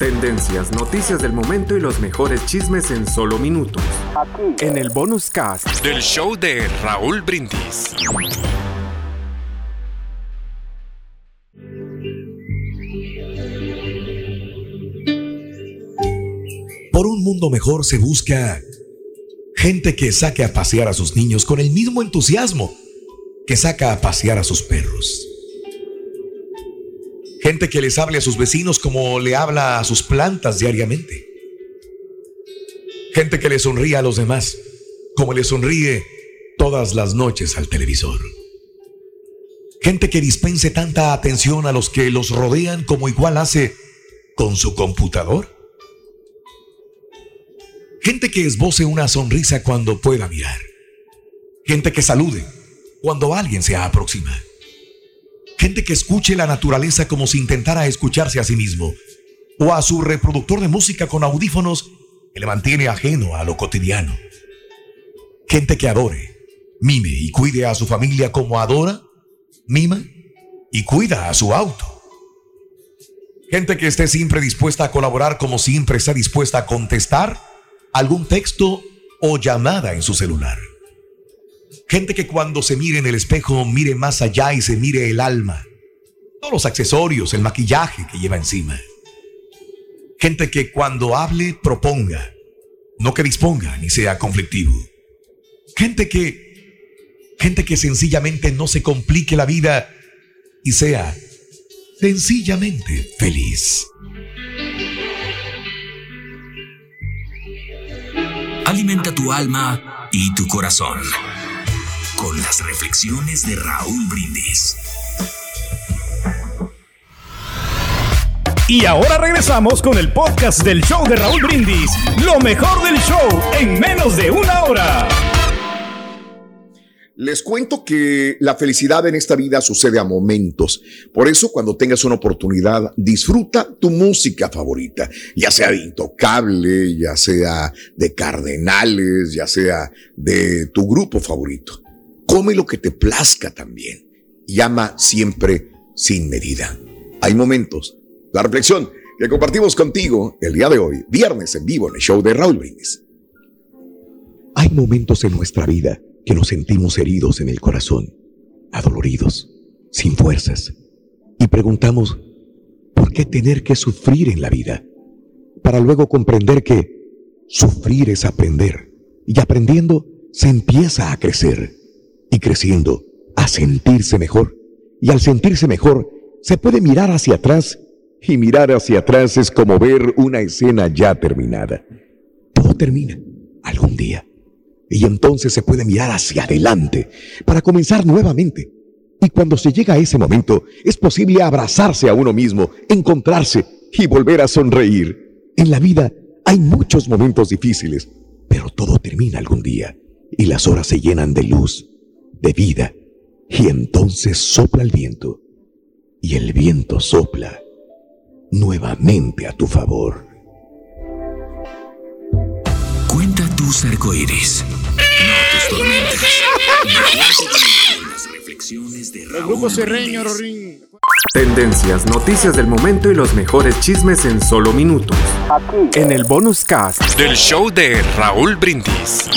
Tendencias, noticias del momento y los mejores chismes en solo minutos. Aquí. En el bonus cast del show de Raúl Brindis. Por un mundo mejor se busca gente que saque a pasear a sus niños con el mismo entusiasmo que saca a pasear a sus perros. Gente que les hable a sus vecinos como le habla a sus plantas diariamente. Gente que le sonríe a los demás como le sonríe todas las noches al televisor. Gente que dispense tanta atención a los que los rodean como igual hace con su computador. Gente que esboce una sonrisa cuando pueda mirar. Gente que salude cuando alguien se aproxima. Gente que escuche la naturaleza como si intentara escucharse a sí mismo, o a su reproductor de música con audífonos que le mantiene ajeno a lo cotidiano. Gente que adore, mime y cuide a su familia como adora, mima y cuida a su auto. Gente que esté siempre dispuesta a colaborar como siempre está dispuesta a contestar algún texto o llamada en su celular. Gente que cuando se mire en el espejo mire más allá y se mire el alma. Todos los accesorios, el maquillaje que lleva encima. Gente que cuando hable proponga, no que disponga ni sea conflictivo. Gente que, gente que sencillamente no se complique la vida y sea sencillamente feliz. Alimenta tu alma y tu corazón con las reflexiones de Raúl Brindis. Y ahora regresamos con el podcast del show de Raúl Brindis, lo mejor del show en menos de una hora. Les cuento que la felicidad en esta vida sucede a momentos. Por eso, cuando tengas una oportunidad, disfruta tu música favorita, ya sea de Intocable, ya sea de Cardenales, ya sea de tu grupo favorito. Come lo que te plazca también. Llama siempre sin medida. Hay momentos. La reflexión que compartimos contigo el día de hoy, viernes en vivo en el show de Raúl Brindis. Hay momentos en nuestra vida que nos sentimos heridos en el corazón, adoloridos, sin fuerzas, y preguntamos, ¿por qué tener que sufrir en la vida? Para luego comprender que sufrir es aprender, y aprendiendo se empieza a crecer y creciendo a sentirse mejor. Y al sentirse mejor, se puede mirar hacia atrás y mirar hacia atrás es como ver una escena ya terminada. Todo termina algún día. Y entonces se puede mirar hacia adelante para comenzar nuevamente. Y cuando se llega a ese momento, es posible abrazarse a uno mismo, encontrarse y volver a sonreír. En la vida hay muchos momentos difíciles, pero todo termina algún día y las horas se llenan de luz de vida. Y entonces sopla el viento. Y el viento sopla nuevamente a tu favor. Cuenta tus arcoíris, no tus tormentas. Las reflexiones de Raúl Tendencias, noticias del momento y los mejores chismes en solo minutos. Aquí. En el bonus cast del show de Raúl Brindis.